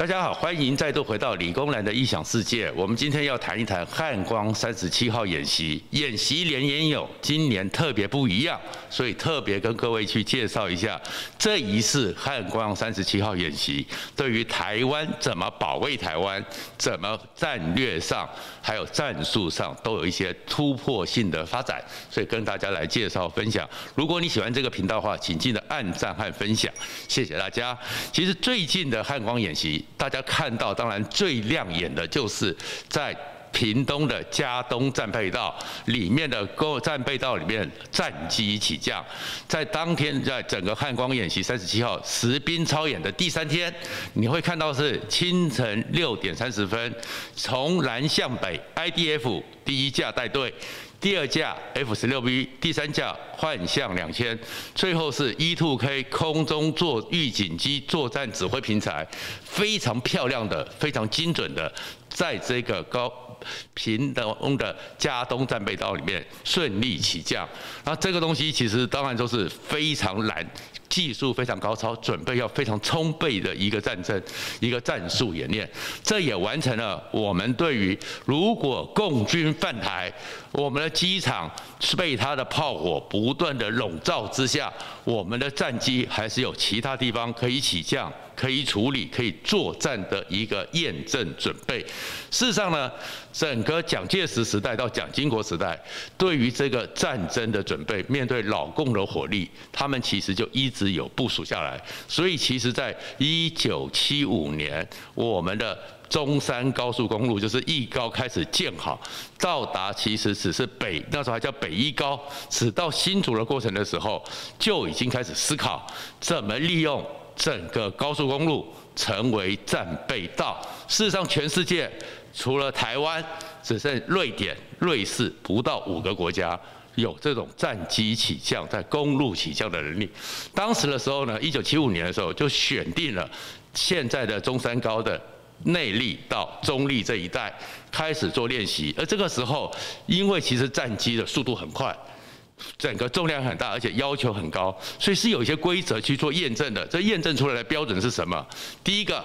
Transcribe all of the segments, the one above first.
大家好，欢迎再度回到理工男的异想世界。我们今天要谈一谈汉光三十七号演习。演习连年有，今年特别不一样，所以特别跟各位去介绍一下这一次汉光三十七号演习对于台湾怎么保卫台湾，怎么战略上还有战术上都有一些突破性的发展，所以跟大家来介绍分享。如果你喜欢这个频道的话，请记得按赞和分享，谢谢大家。其实最近的汉光演习。大家看到，当然最亮眼的就是在屏东的佳东战备道里面的各战备道里面战机起降，在当天在整个汉光演习三十七号实兵操演的第三天，你会看到是清晨六点三十分，从南向北，IDF 第一架带队。第二架 F 十六 V，第三架幻象两千，最后是 E2K 空中作预警机作战指挥平台，非常漂亮的、非常精准的，在这个高屏东的加东战备道里面顺利起降。那这个东西其实当然都是非常难。技术非常高超，准备要非常充沛的一个战争，一个战术演练，这也完成了我们对于如果共军犯台，我们的机场是被他的炮火不断的笼罩之下，我们的战机还是有其他地方可以起降。可以处理、可以作战的一个验证准备。事实上呢，整个蒋介石时代到蒋经国时代，对于这个战争的准备，面对老共的火力，他们其实就一直有部署下来。所以，其实在一九七五年，我们的中山高速公路就是一高开始建好，到达其实只是北那时候还叫北一高，直到新竹的过程的时候，就已经开始思考怎么利用。整个高速公路成为战备道。事实上，全世界除了台湾，只剩瑞典、瑞士不到五个国家有这种战机起降在公路起降的能力。当时的时候呢，一九七五年的时候就选定了现在的中山高的内力到中立这一带开始做练习。而这个时候，因为其实战机的速度很快。整个重量很大，而且要求很高，所以是有一些规则去做验证的。这验证出来的标准是什么？第一个，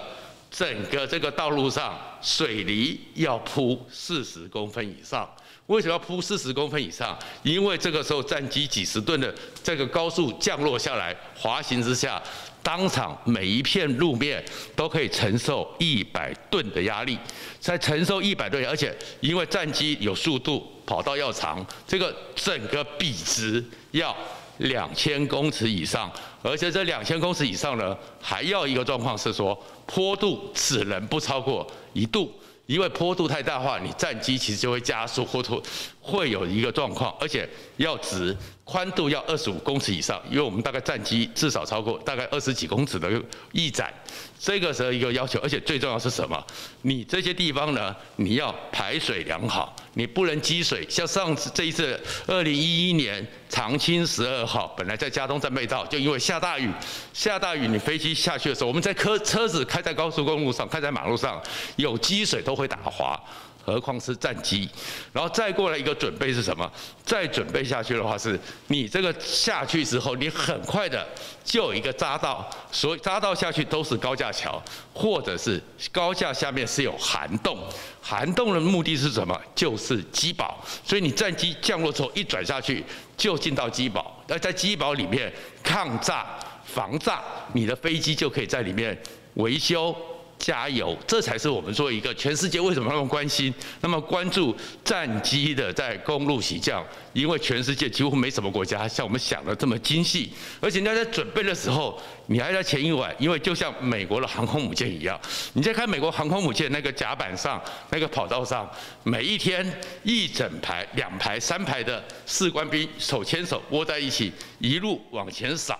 整个这个道路上水泥要铺四十公分以上。为什么要铺四十公分以上？因为这个时候战机几十吨的这个高速降落下来，滑行之下，当场每一片路面都可以承受一百吨的压力，在承受一百吨，而且因为战机有速度。跑道要长，这个整个笔直要两千公尺以上，而且这两千公尺以上呢，还要一个状况是说，坡度只能不超过一度，因为坡度太大的话，你战机其实就会加速。或者会有一个状况，而且要直。宽度要二十五公尺以上，因为我们大概战机至少超过大概二十几公尺的翼展，这个时候一个要求，而且最重要是什么？你这些地方呢，你要排水良好，你不能积水。像上次这一次，二零一一年长青十二号本来在佳冬战备道，就因为下大雨，下大雨你飞机下去的时候，我们在车车子开在高速公路上，开在马路上，有积水都会打滑。何况是战机，然后再过来一个准备是什么？再准备下去的话，是你这个下去之后，你很快的就有一个匝道，所以匝道下去都是高架桥，或者是高架下面是有涵洞，涵洞的目的是什么？就是机堡，所以你战机降落之后一转下去就进到机堡，而在机堡里面抗炸、防炸，你的飞机就可以在里面维修。加油，这才是我们做一个全世界为什么那么关心、那么关注战机的在公路起降？因为全世界几乎没什么国家像我们想的这么精细，而且你在准备的时候，你还在前一晚，因为就像美国的航空母舰一样，你在看美国航空母舰那个甲板上、那个跑道上，每一天一整排、两排、三排的士官兵手牵手握在一起，一路往前扫。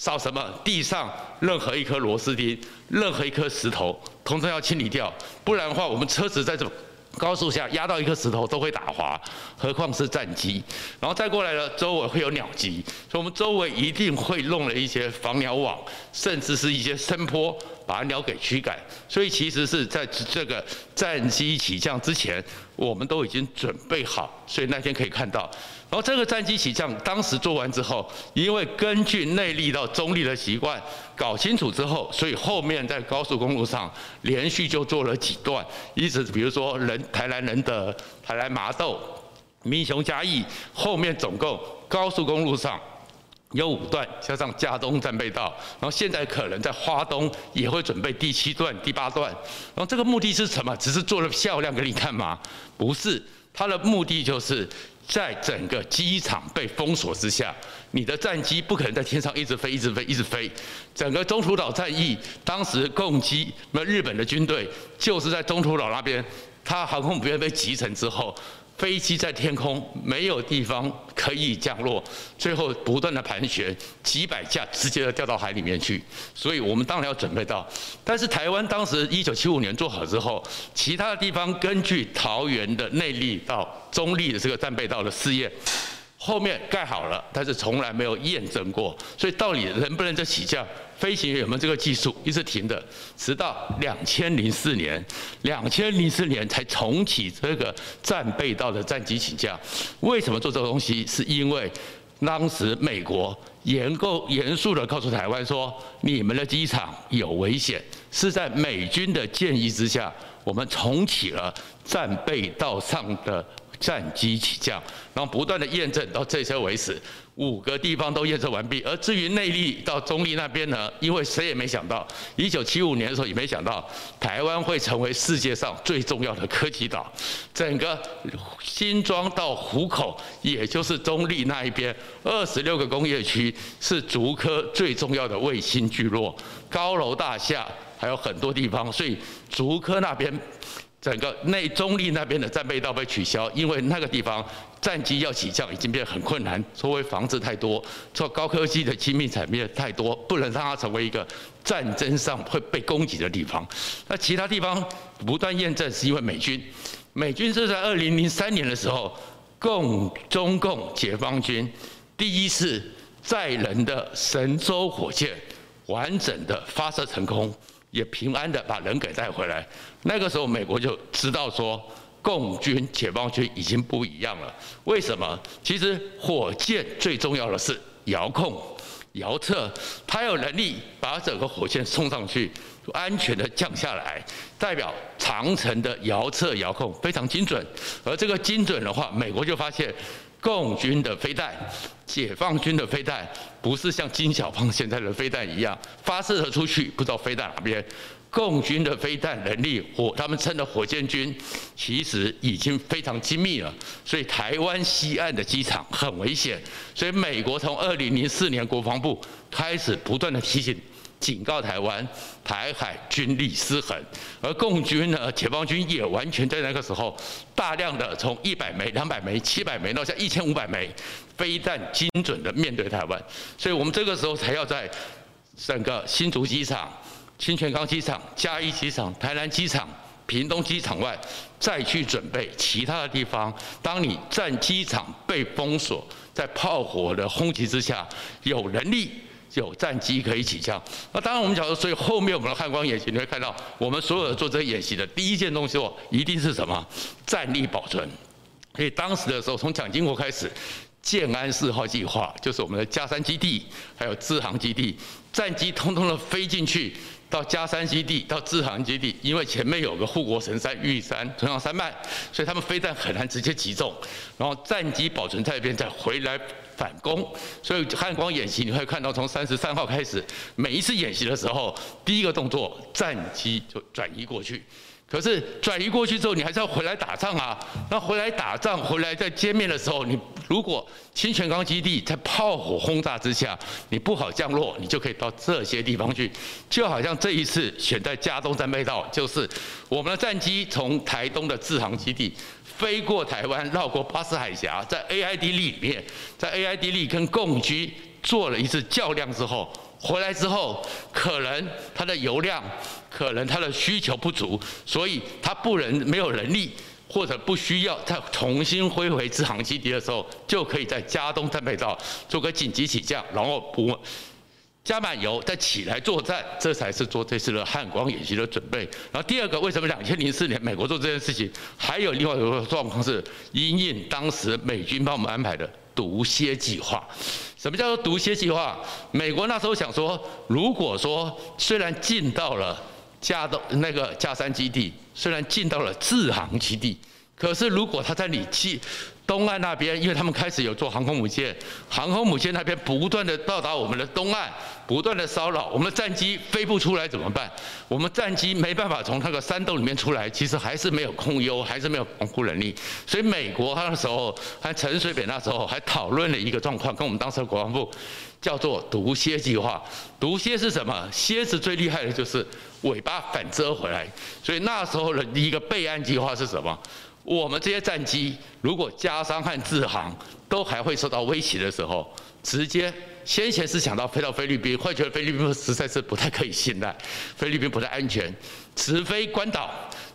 扫什么？地上任何一颗螺丝钉，任何一颗石头，通通要清理掉，不然的话，我们车子在这种高速下压到一颗石头都会打滑，何况是战机。然后再过来呢，周围会有鸟击，所以我们周围一定会弄了一些防鸟网，甚至是一些声波，把鸟给驱赶。所以其实是在这个战机起降之前，我们都已经准备好，所以那天可以看到。然后这个战机起降，当时做完之后，因为根据内力到中立的习惯搞清楚之后，所以后面在高速公路上连续就做了几段，一直比如说人台南仁德、台南麻豆、民雄嘉义，后面总共高速公路上有五段，加上加东战备道，然后现在可能在花东也会准备第七段、第八段。然后这个目的是什么？只是做了漂亮给你看吗？不是，它的目的就是。在整个机场被封锁之下，你的战机不可能在天上一直飞、一直飞、一直飞。整个中途岛战役，当时共机那日本的军队就是在中途岛那边，它航空母舰被击沉之后。飞机在天空没有地方可以降落，最后不断的盘旋，几百架直接的掉到海里面去。所以我们当然要准备到，但是台湾当时一九七五年做好之后，其他的地方根据桃园的内力到中立的这个战备道的试验。后面盖好了，但是从来没有验证过，所以到底能不能再起降？飞行员有没有这个技术？一直停的，直到两千零四年，两千零四年才重启这个战备道的战机起降。为什么做这个东西？是因为当时美国严够严肃地告诉台湾说，你们的机场有危险，是在美军的建议之下，我们重启了战备道上的。战机起降，然后不断的验证到这些为止，五个地方都验证完毕。而至于内力到中立那边呢，因为谁也没想到，一九七五年的时候也没想到，台湾会成为世界上最重要的科技岛。整个新庄到湖口，也就是中立那一边，二十六个工业区是竹科最重要的卫星聚落，高楼大厦还有很多地方，所以竹科那边。整个内中立那边的战备道被取消，因为那个地方战机要起降已经变得很困难，周围房子太多，做高科技的精密产业太多，不能让它成为一个战争上会被攻击的地方。那其他地方不断验证，是因为美军，美军是在二零零三年的时候，共中共解放军第一次载人的神舟火箭完整的发射成功。也平安的把人给带回来。那个时候，美国就知道说，共军、解放军已经不一样了。为什么？其实火箭最重要的是遥控、遥测，它有能力把整个火箭送上去，安全的降下来，代表长城的遥测、遥控非常精准。而这个精准的话，美国就发现。共军的飞弹，解放军的飞弹，不是像金小胖现在的飞弹一样发射了出去，不知道飞到哪边。共军的飞弹能力，火他们称的火箭军，其实已经非常精密了。所以台湾西岸的机场很危险。所以美国从二零零四年国防部开始不断的提醒。警告台湾，台海军力失衡，而共军呢，解放军也完全在那个时候大量的从一百枚、两百枚、七百枚到像一千五百枚飞弹精准的面对台湾，所以我们这个时候才要在整个新竹机场、清泉岗机场、嘉义机场、台南机场、屏东机场外再去准备其他的地方。当你战机场被封锁，在炮火的轰击之下，有能力。有战机可以起降，那当然我们讲说，所以后面我们的汉光演习，你会看到我们所有的做这个演习的第一件东西哦，一定是什么？战力保存。所以当时的时候，从蒋经国开始，建安四号计划就是我们的佳山基地，还有志航基地，战机通通的飞进去。到佳山基地，到志航基地，因为前面有个护国神山玉山、中央山脉，所以他们飞弹很难直接击中，然后战机保存在那边，再回来反攻。所以汉光演习你会看到，从三十三号开始，每一次演习的时候，第一个动作战机就转移过去。可是转移过去之后，你还是要回来打仗啊。那回来打仗，回来在歼灭的时候，你如果清泉岗基地在炮火轰炸之下，你不好降落，你就可以到这些地方去。就好像这一次选在佳冬战备道，就是我们的战机从台东的自航基地飞过台湾，绕过巴士海峡，在 AID 里面，在 AID 力跟共居做了一次较量之后。回来之后，可能它的油量，可能它的需求不足，所以它不能没有能力，或者不需要再重新恢回支航基地的时候，就可以在加东战备道做个紧急起降，然后补加满油，再起来作战，这才是做这次的汉光演习的准备。然后第二个，为什么两千零四年美国做这件事情？还有另外一个状况是，因应当时美军帮我们安排的毒蝎计划。什么叫做毒蝎计划？美国那时候想说，如果说虽然进到了加到那个佳山基地，虽然进到了志航基地，可是如果他在你去。东岸那边，因为他们开始有做航空母舰，航空母舰那边不断的到达我们的东岸，不断的骚扰，我们的战机飞不出来怎么办？我们战机没办法从那个山洞里面出来，其实还是没有空优，还是没有防护能力。所以美国那时候，还陈水扁那时候还讨论了一个状况，跟我们当时的国防部叫做毒蝎计划。毒蝎是什么？蝎子最厉害的就是尾巴反折回来，所以那时候的一个备案计划是什么？我们这些战机，如果加商和志航都还会受到威胁的时候，直接先前是想到飞到菲律宾，会觉得菲律宾实在是不太可以信赖，菲律宾不太安全，直飞关岛，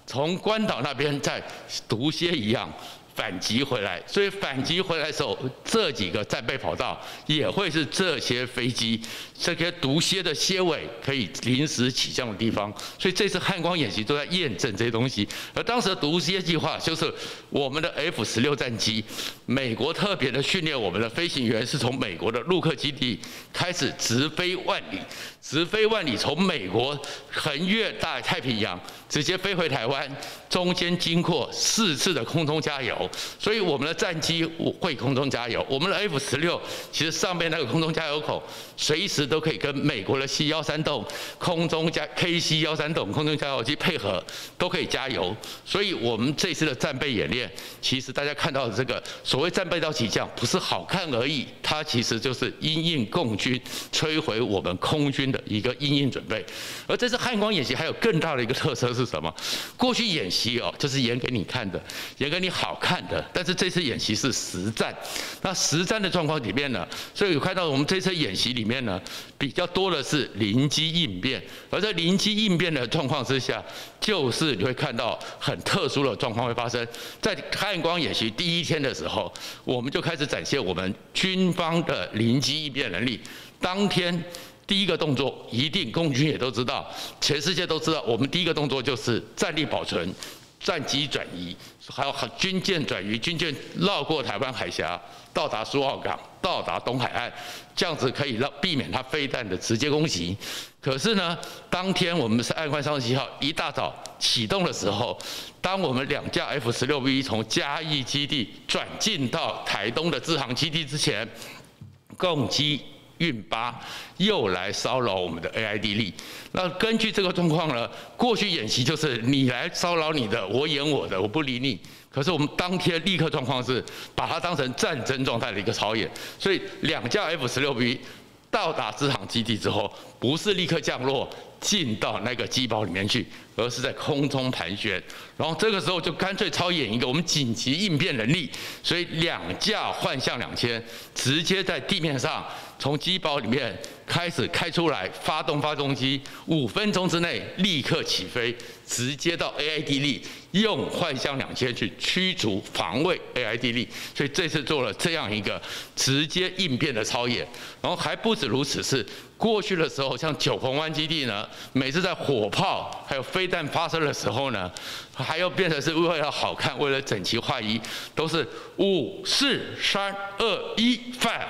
从关岛那边再毒蝎一样。反击回来，所以反击回来的时候，这几个战备跑道也会是这些飞机、这些毒蝎的蝎尾可以临时起降的地方。所以这次汉光演习都在验证这些东西。而当时的毒蝎计划就是我们的 F 十六战机，美国特别的训练我们的飞行员是从美国的陆克基地开始直飞万里，直飞万里从美国横越大太平洋，直接飞回台湾，中间经过四次的空中加油。所以我们的战机会空中加油，我们的 F 十六其实上面那个空中加油口，随时都可以跟美国的 C 幺三洞空中加 KC 幺三洞空中加油机配合，都可以加油。所以我们这次的战备演练，其实大家看到的这个所谓战备到起降，不是好看而已，它其实就是因应共军摧毁我们空军一个应应准备。而这次汉光演习还有更大的一个特色是什么？过去演习哦，就是演给你看的，演给你好看。的，但是这次演习是实战，那实战的状况里面呢，所以有看到我们这次演习里面呢，比较多的是临机应变，而在临机应变的状况之下，就是你会看到很特殊的状况会发生。在汉光演习第一天的时候，我们就开始展现我们军方的临机应变能力。当天第一个动作，一定共军也都知道，全世界都知道，我们第一个动作就是战力保存。战机转移，还有军舰转移，军舰绕过台湾海峡，到达苏澳港，到达东海岸，这样子可以让避免它飞弹的直接攻击。可是呢，当天我们是汉光三十七号一大早启动的时候，当我们两架 F 十六 V 从嘉义基地转进到台东的志航基地之前，共机。运八又来骚扰我们的 AID 力，那根据这个状况呢，过去演习就是你来骚扰你的，我演我的，我不理你。可是我们当天立刻状况是把它当成战争状态的一个操演，所以两架 F 十六 B 到达志航基地之后，不是立刻降落进到那个机堡里面去，而是在空中盘旋，然后这个时候就干脆操演一个我们紧急应变能力，所以两架幻象两千直接在地面上。从机堡里面开始开出来，发动发动机，五分钟之内立刻起飞，直接到 AID 力，用幻象两千去驱逐防卫 AID 力，所以这次做了这样一个直接应变的操演，然后还不止如此，是过去的时候，像九鹏湾基地呢，每次在火炮还有飞一旦发射的时候呢，还要变成是为了好看，为了整齐划一，都是五四三二一 fire。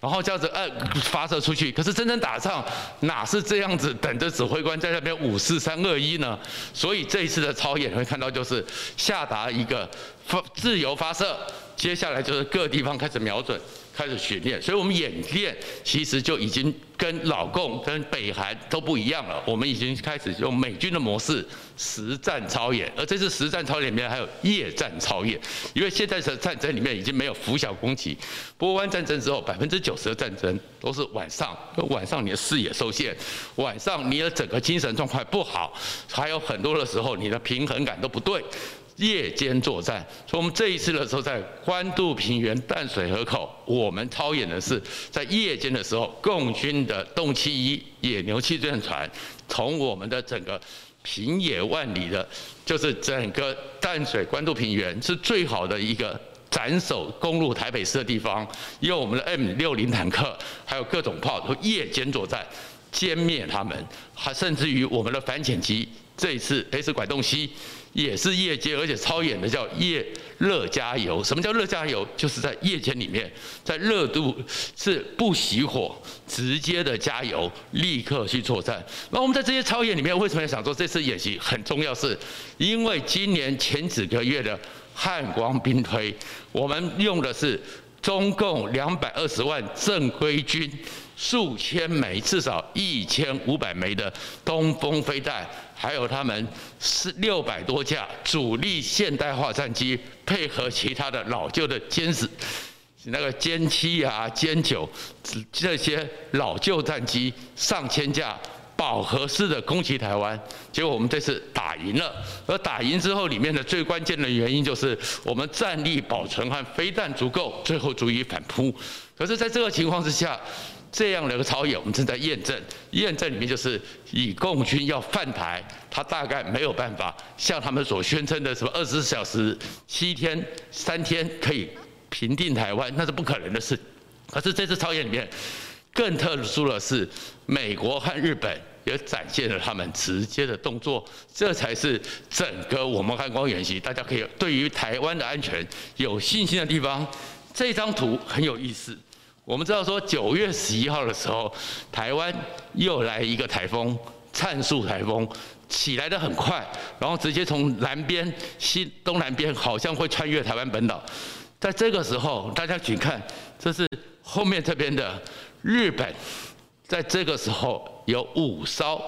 然后这样子按发射出去，可是真正打仗哪是这样子？等着指挥官在那边五四三二一呢？所以这一次的操演会看到，就是下达一个发自由发射，接下来就是各地方开始瞄准。开始训练，所以我们演练其实就已经跟老共、跟北韩都不一样了。我们已经开始用美军的模式实战操演，而这次实战操演里面还有夜战操演，因为现在的战争里面已经没有拂晓攻击。波湾战争之后，百分之九十的战争都是晚上，晚上你的视野受限，晚上你的整个精神状态不好，还有很多的时候你的平衡感都不对。夜间作战，所以我们这一次的时候，在关渡平原淡水河口，我们操演的是在夜间的时候，共军的洞七一野牛气垫船，从我们的整个平野万里的，就是整个淡水关渡平原是最好的一个斩首攻入台北市的地方，用我们的 M 六零坦克，还有各种炮，都夜间作战，歼灭他们，还甚至于我们的反潜机，这一次 S 拐洞 C 也是夜间，而且操演的叫夜热加油。什么叫热加油？就是在夜间里面，在热度是不熄火，直接的加油，立刻去作战。那我们在这些操演里面，为什么要想说这次演习很重要？是因为今年前几个月的汉光兵推，我们用的是中共两百二十万正规军。数千枚，至少一千五百枚的东风飞弹，还有他们是六百多架主力现代化战机，配合其他的老旧的歼十、那个歼七啊、歼九这些老旧战机上千架，饱和式的攻击台湾。结果我们这次打赢了，而打赢之后，里面的最关键的原因就是我们战力保存和飞弹足够，最后足以反扑。可是，在这个情况之下，这样的一个操演，我们正在验证。验证里面就是，以共军要犯台，他大概没有办法像他们所宣称的什么二十四小时、七天、三天可以平定台湾，那是不可能的事。可是这次操演里面，更特殊的是，美国和日本也展现了他们直接的动作，这才是整个我们汉光演习，大家可以对于台湾的安全有信心的地方。这张图很有意思。我们知道说九月十一号的时候，台湾又来一个台风，灿树台风起来得很快，然后直接从南边西东南边好像会穿越台湾本岛。在这个时候，大家请看，这是后面这边的日本，在这个时候有五艘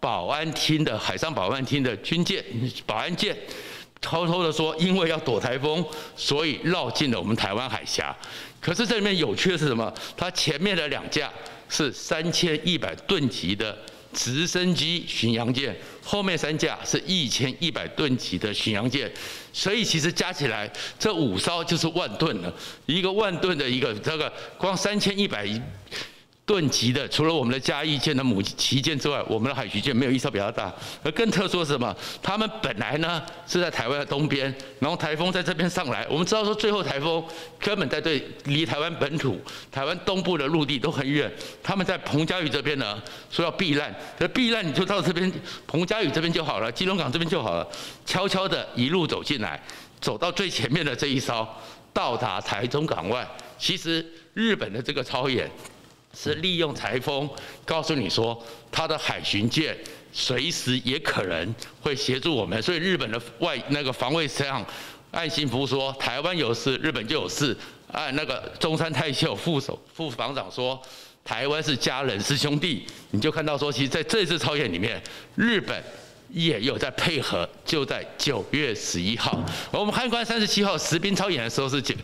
保安厅的海上保安厅的军舰、保安舰，偷偷的说，因为要躲台风，所以绕进了我们台湾海峡。可是这里面有趣的是什么？它前面的两架是三千一百吨级的直升机巡洋舰，后面三架是一千一百吨级的巡洋舰，所以其实加起来这五艘就是万吨了，一个万吨的一个这个光三千一百。吨级的，除了我们的嘉义舰的母旗舰之外，我们的海巡舰没有一艘比较大。而更特殊的是什么？他们本来呢是在台湾的东边，然后台风在这边上来。我们知道说最后台风根本在对离台湾本土、台湾东部的陆地都很远。他们在彭佳屿这边呢说要避难，可避难你就到这边彭佳屿这边就好了，基隆港这边就好了。悄悄的一路走进来，走到最前面的这一艘，到达台中港外。其实日本的这个操演。是利用台风，告诉你说，他的海巡舰随时也可能会协助我们。所以日本的外那个防卫上，岸信夫说，台湾有事，日本就有事。按那个中山泰秀副首副防长说，台湾是家人，是兄弟。你就看到说，其实在这次操演里面，日本。也有在配合，就在九月十一号，我们汉官三十七号实兵操演的时候是九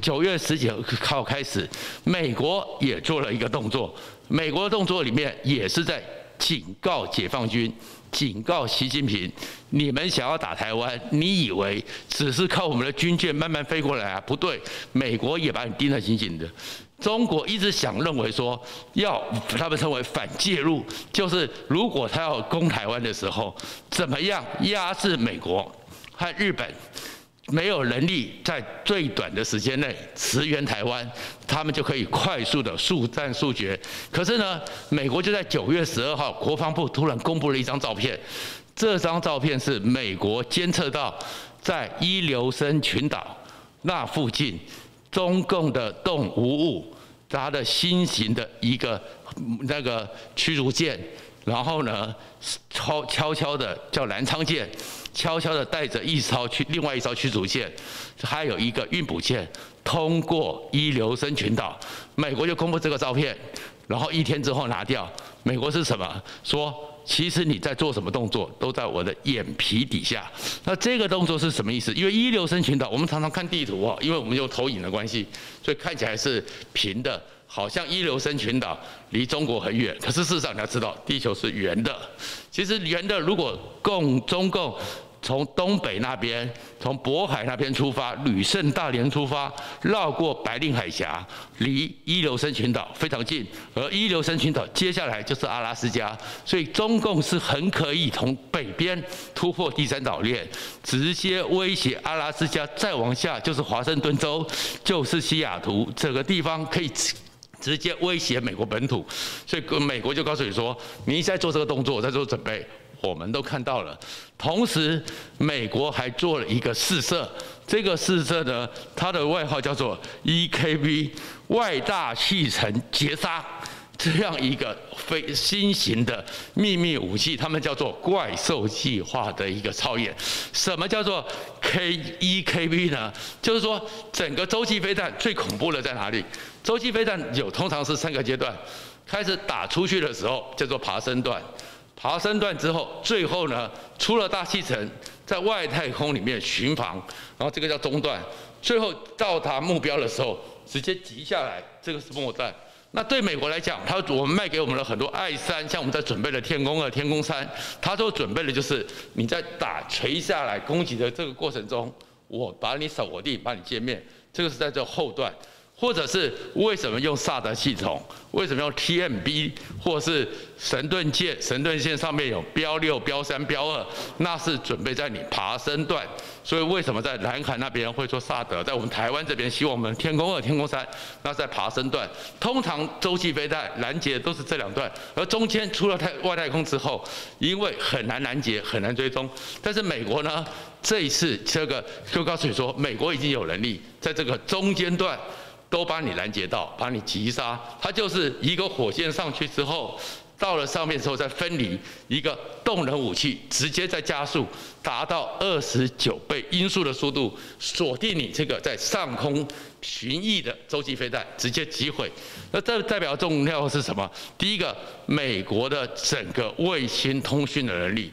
九月十九号开始，美国也做了一个动作，美国的动作里面也是在警告解放军，警告习近平，你们想要打台湾，你以为只是靠我们的军舰慢慢飞过来啊？不对，美国也把你盯得紧紧的。中国一直想认为说，要他们称为反介入，就是如果他要攻台湾的时候，怎么样压制美国和日本，没有能力在最短的时间内驰援台湾，他们就可以快速的速战速决。可是呢，美国就在九月十二号，国防部突然公布了一张照片，这张照片是美国监测到在伊留申群岛那附近，中共的动无误。他的新型的一个那个驱逐舰，然后呢，悄悄悄的叫南昌舰，悄悄的带着一艘驱另外一艘驱逐舰，还有一个运补舰通过伊留申群岛，美国就公布这个照片，然后一天之后拿掉。美国是什么？说。其实你在做什么动作，都在我的眼皮底下。那这个动作是什么意思？因为一流生群岛，我们常常看地图啊，因为我们有投影的关系，所以看起来是平的，好像一流生群岛离中国很远。可是事实上你要知道，地球是圆的。其实圆的，如果共中共从东北那边，从渤海那边出发，旅顺大连出发，绕过白令海峡，离伊留申群岛非常近，而伊留申群岛接下来就是阿拉斯加，所以中共是很可以从北边突破第三岛链，直接威胁阿拉斯加，再往下就是华盛顿州，就是西雅图，这个地方可以直接威胁美国本土，所以美国就告诉你说，你在做这个动作，在做准备。我们都看到了，同时美国还做了一个试射，这个试射呢，它的外号叫做 EKB 外大气层截杀，这样一个非新型的秘密武器，他们叫做怪兽计划的一个操演。什么叫做 K EKB 呢？就是说整个洲际飞弹最恐怖的在哪里？洲际飞弹有通常是三个阶段，开始打出去的时候叫做爬升段。爬升段之后，最后呢，出了大气层，在外太空里面巡航，然后这个叫中段，最后到达目标的时候，直接急下来，这个是末段。那对美国来讲，他我们卖给我们了很多爱三，像我们在准备的天宫二、天宫三，他都准备的就是你在打垂下来攻击的这个过程中，我把你扫我地，把你歼灭，这个是在这后段。或者是为什么用萨德系统？为什么用 TMB？或是神盾舰？神盾舰上面有标六、标三、标二，那是准备在你爬升段。所以为什么在南海那边会做萨德？在我们台湾这边，希望我们天宫二、天宫三，那在爬升段。通常洲际飞弹拦截都是这两段，而中间出了太外太空之后，因为很难拦截、很难追踪。但是美国呢，这一次这个就告诉你说，美国已经有能力在这个中间段。都把你拦截到，把你击杀。它就是一个火箭上去之后，到了上面之后再分离，一个动能武器直接再加速，达到二十九倍音速的速度，锁定你这个在上空巡弋的洲际飞弹，直接击毁。那这代表重要是什么？第一个，美国的整个卫星通讯的能力。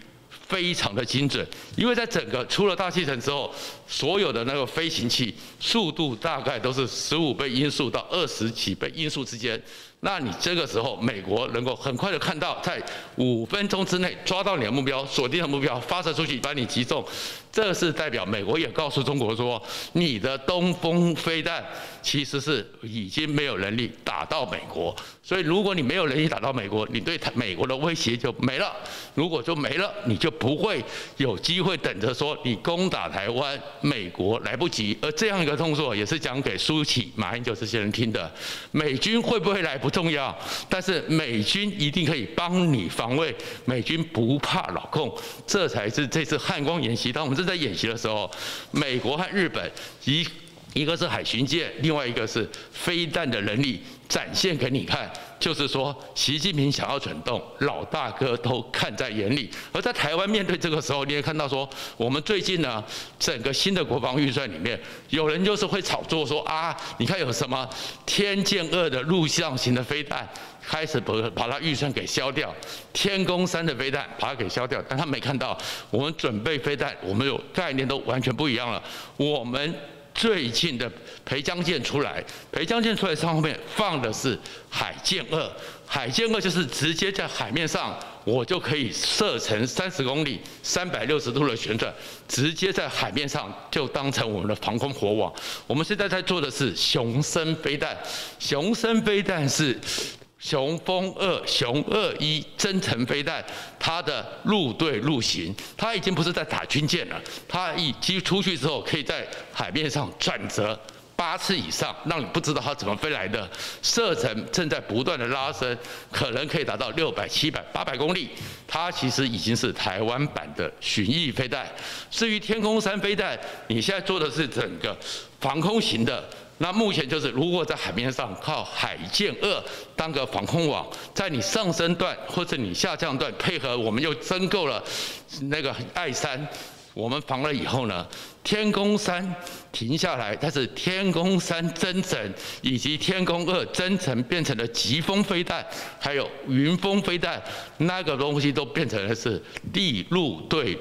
非常的精准，因为在整个出了大气层之后，所有的那个飞行器速度大概都是十五倍音速到二十几倍音速之间。那你这个时候，美国能够很快的看到，在五分钟之内抓到你的目标，锁定的目标，发射出去把你击中，这是代表美国也告诉中国说，你的东风飞弹其实是已经没有能力打到美国。所以如果你没有能力打到美国，你对台美国的威胁就没了。如果就没了，你就不会有机会等着说你攻打台湾，美国来不及。而这样一个动作也是讲给苏起、马英九这些人听的，美军会不会来不重要，但是美军一定可以帮你防卫，美军不怕老共，这才是这次汉光演习。当我们正在演习的时候，美国和日本一一个是海巡舰，另外一个是飞弹的能力展现给你看。就是说，习近平想要蠢动，老大哥都看在眼里。而在台湾面对这个时候，你也看到说，我们最近呢，整个新的国防预算里面，有人就是会炒作说啊，你看有什么天剑二的陆上型的飞弹，开始把把它预算给消掉，天宫三的飞弹把它给消掉，但他没看到我们准备飞弹，我们有概念都完全不一样了，我们。最近的培江舰出来，培江舰出来上面放的是海剑二，海剑二就是直接在海面上，我就可以射程三十公里、三百六十度的旋转，直接在海面上就当成我们的防空火网。我们现在在做的是雄升飞弹，雄升飞弹是。雄风二、雄二一增程飞弹，它的陆对陆行，它已经不是在打军舰了，它已经出去之后，可以在海面上转折八次以上，让你不知道它怎么飞来的。射程正在不断的拉伸，可能可以达到六百、七百、八百公里。它其实已经是台湾版的巡弋飞弹。至于天空三飞弹，你现在做的是整个防空型的。那目前就是，如果在海面上靠海剑二当个防空网，在你上升段或者你下降段配合，我们又增购了那个爱三，我们防了以后呢，天宫三停下来，但是天宫三增程以及天宫二增程变成了疾风飞弹，还有云峰飞弹，那个东西都变成了是陆陆对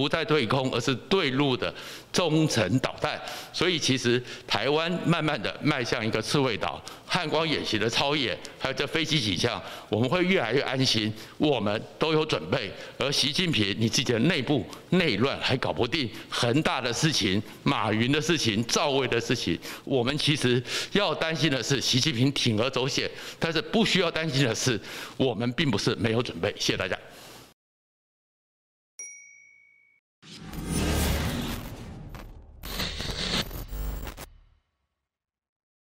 不再对空，而是对陆的中程导弹。所以其实台湾慢慢的迈向一个刺猬岛，汉光演习的操演，还有这飞机起降，我们会越来越安心。我们都有准备，而习近平你自己的内部内乱还搞不定，恒大的事情、马云的事情、赵薇的事情，我们其实要担心的是习近平铤而走险，但是不需要担心的是，我们并不是没有准备。谢谢大家。